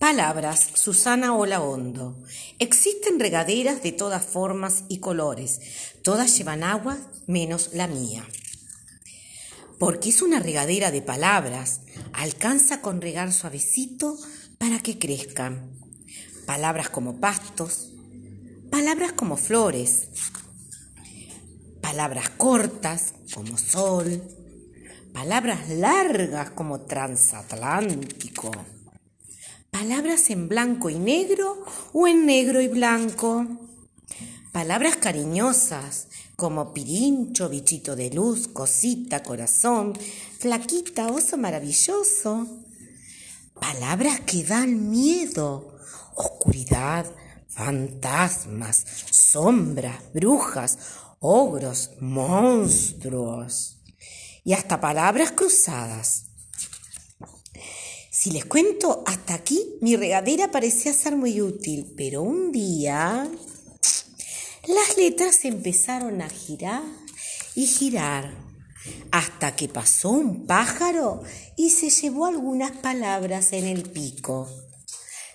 Palabras, Susana Hondo. Existen regaderas de todas formas y colores. Todas llevan agua menos la mía. Porque es una regadera de palabras. Alcanza con regar suavecito para que crezcan. Palabras como pastos. Palabras como flores. Palabras cortas como sol. Palabras largas como transatlántico Palabras en blanco y negro o en negro y blanco. Palabras cariñosas como pirincho, bichito de luz, cosita, corazón, flaquita, oso maravilloso. Palabras que dan miedo, oscuridad, fantasmas, sombras, brujas, ogros, monstruos. Y hasta palabras cruzadas. Si les cuento hasta aquí, mi regadera parecía ser muy útil, pero un día las letras empezaron a girar y girar hasta que pasó un pájaro y se llevó algunas palabras en el pico.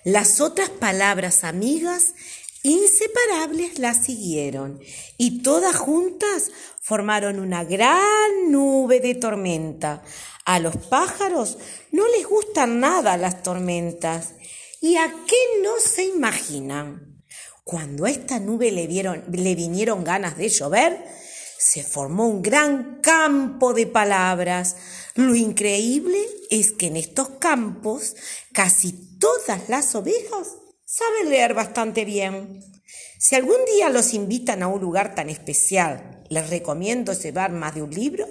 Las otras palabras amigas inseparables las siguieron y todas juntas formaron una gran nube de tormenta a los pájaros no les gustan nada las tormentas. ¿Y a qué no se imaginan? Cuando a esta nube le, le vinieron ganas de llover, se formó un gran campo de palabras. Lo increíble es que en estos campos casi todas las ovejas saben leer bastante bien. Si algún día los invitan a un lugar tan especial, les recomiendo llevar más de un libro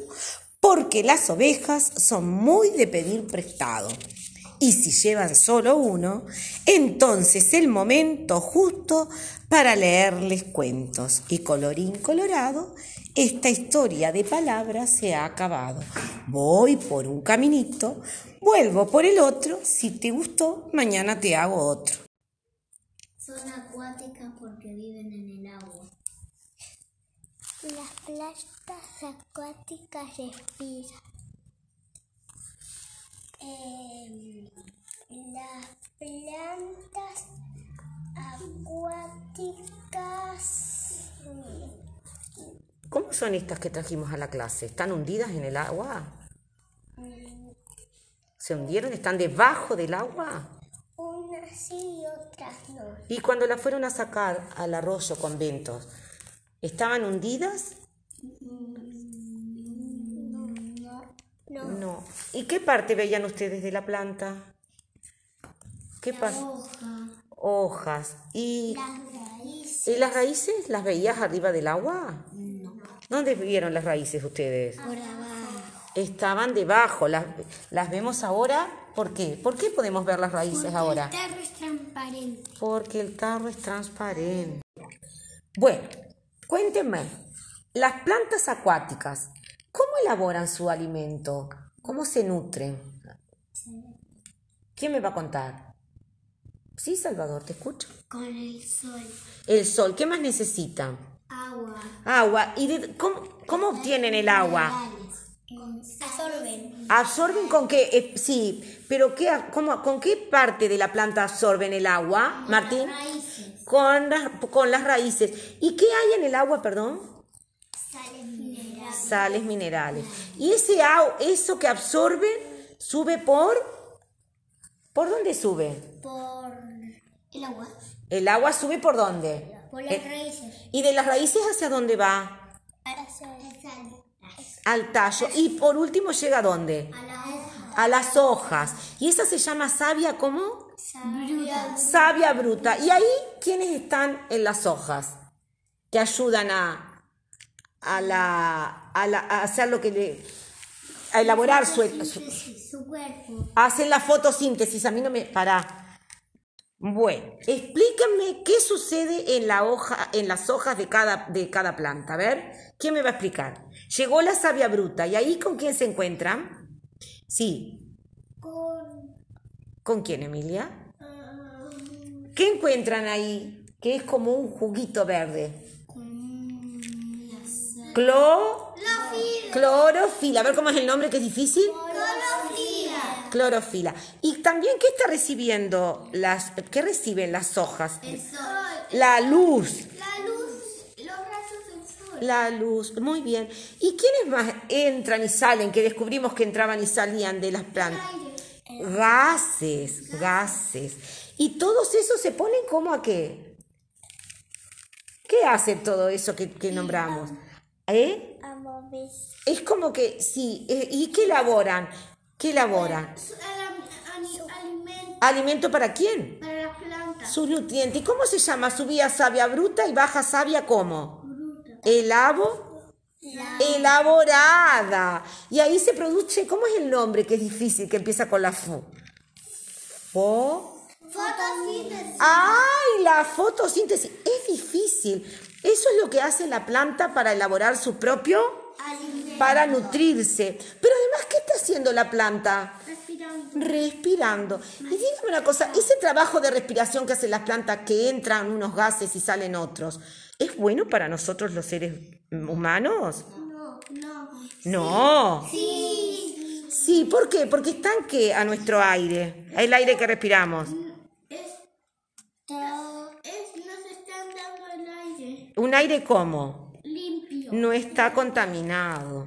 porque las ovejas son muy de pedir prestado. Y si llevan solo uno, entonces el momento justo para leerles cuentos. Y colorín colorado, esta historia de palabras se ha acabado. Voy por un caminito, vuelvo por el otro. Si te gustó, mañana te hago otro. Son acuáticas porque viven en el agua. Las plantas acuáticas respiran. Em, las plantas acuáticas. ¿Cómo son estas que trajimos a la clase? ¿Están hundidas en el agua? ¿Se hundieron? ¿Están debajo del agua? Unas sí y otras no. ¿Y cuando las fueron a sacar al arroyo con ventos? ¿Estaban hundidas? No, no. ¿Y qué parte veían ustedes de la planta? ¿Qué hoja, Hojas. ¿Y, las raíces. ¿Y las raíces las veías arriba del agua? No. ¿Dónde vieron las raíces ustedes? Por abajo. Estaban debajo. Las, las vemos ahora. ¿Por qué? ¿Por qué podemos ver las raíces ahora? El tarro es transparente. Porque el tarro es transparente. Bueno, cuéntenme, las plantas acuáticas, ¿cómo elaboran su alimento? ¿Cómo se nutren? ¿Quién me va a contar? Sí, Salvador, te escucho. Con el sol. El sol, ¿qué más necesitan? Agua. Agua. ¿Y de- cómo, cómo obtienen el agua? Absorben. ¿Absorben con qué? Eh, sí, pero ¿qué, cómo- ¿con qué parte de la planta absorben el agua, Martín? Raíces. Con, las- con las raíces. ¿Y qué hay en el agua, perdón? Sales minerales. Sales minerales. Y ese eso que absorben sube por... ¿Por dónde sube? Por el agua. El agua sube por dónde? Por las Eh, raíces. ¿Y de las raíces hacia dónde va? Hacia el sal. Al tallo. Y por último llega a dónde? A las hojas. Y esa se llama savia, ¿cómo? Bruta. Savia bruta. ¿Y ahí quiénes están en las hojas? Que ayudan a, a, la, a, la- a hacer lo que le... a elaborar su, su- Su cuerpo. hacen la fotosíntesis. A mí no me... Para. Bueno, explíquenme qué sucede en, la hoja, en las hojas de cada, de cada planta. A ver, ¿quién me va a explicar? Llegó la savia bruta. ¿Y ahí con quién se encuentran? Sí. Con. ¿Con quién, Emilia? ah, ¿Qué encuentran ahí? Que es como un juguito verde. con la sal. Clo... Clorofila. Clorofila. A ver cómo es el nombre que es difícil. Clorofila. Clorofila. Y también, ¿qué está recibiendo las, qué reciben las hojas? El sol. La luz. La luz. Los rayos del sol. La luz, muy bien. ¿Y quiénes más entran y salen? Que descubrimos que entraban y salían de las plantas. Gases, gases. Y todos esos se ponen como a qué? ¿Qué hace todo eso que, que nombramos? ¿Eh? Es como que, sí, eh, ¿y qué elaboran? ¿Qué ani- Alimento ¿Alimento para quién? para las plantas. Sus nutrientes. ¿Y cómo se llama? Subía savia bruta y baja savia cómo? Fruta. Elabo, elaborada. Y ahí se produce, ¿cómo es el nombre que es difícil, que empieza con la fu? Fo. Fotosíntesis. ¡Ay, la fotosíntesis! Es difícil. Eso es lo que hace la planta para elaborar su propio, Alimento. para nutrirse. Pero además, ¿qué está haciendo la planta? Respirando. Respirando. Y dígame una cosa, ese trabajo de respiración que hacen las plantas, que entran unos gases y salen otros, ¿es bueno para nosotros los seres humanos? No, no. No. Sí. Sí, ¿por qué? Porque están que a nuestro aire, el aire que respiramos. Es, es, nos están dando el aire Un aire como limpio. no está contaminado.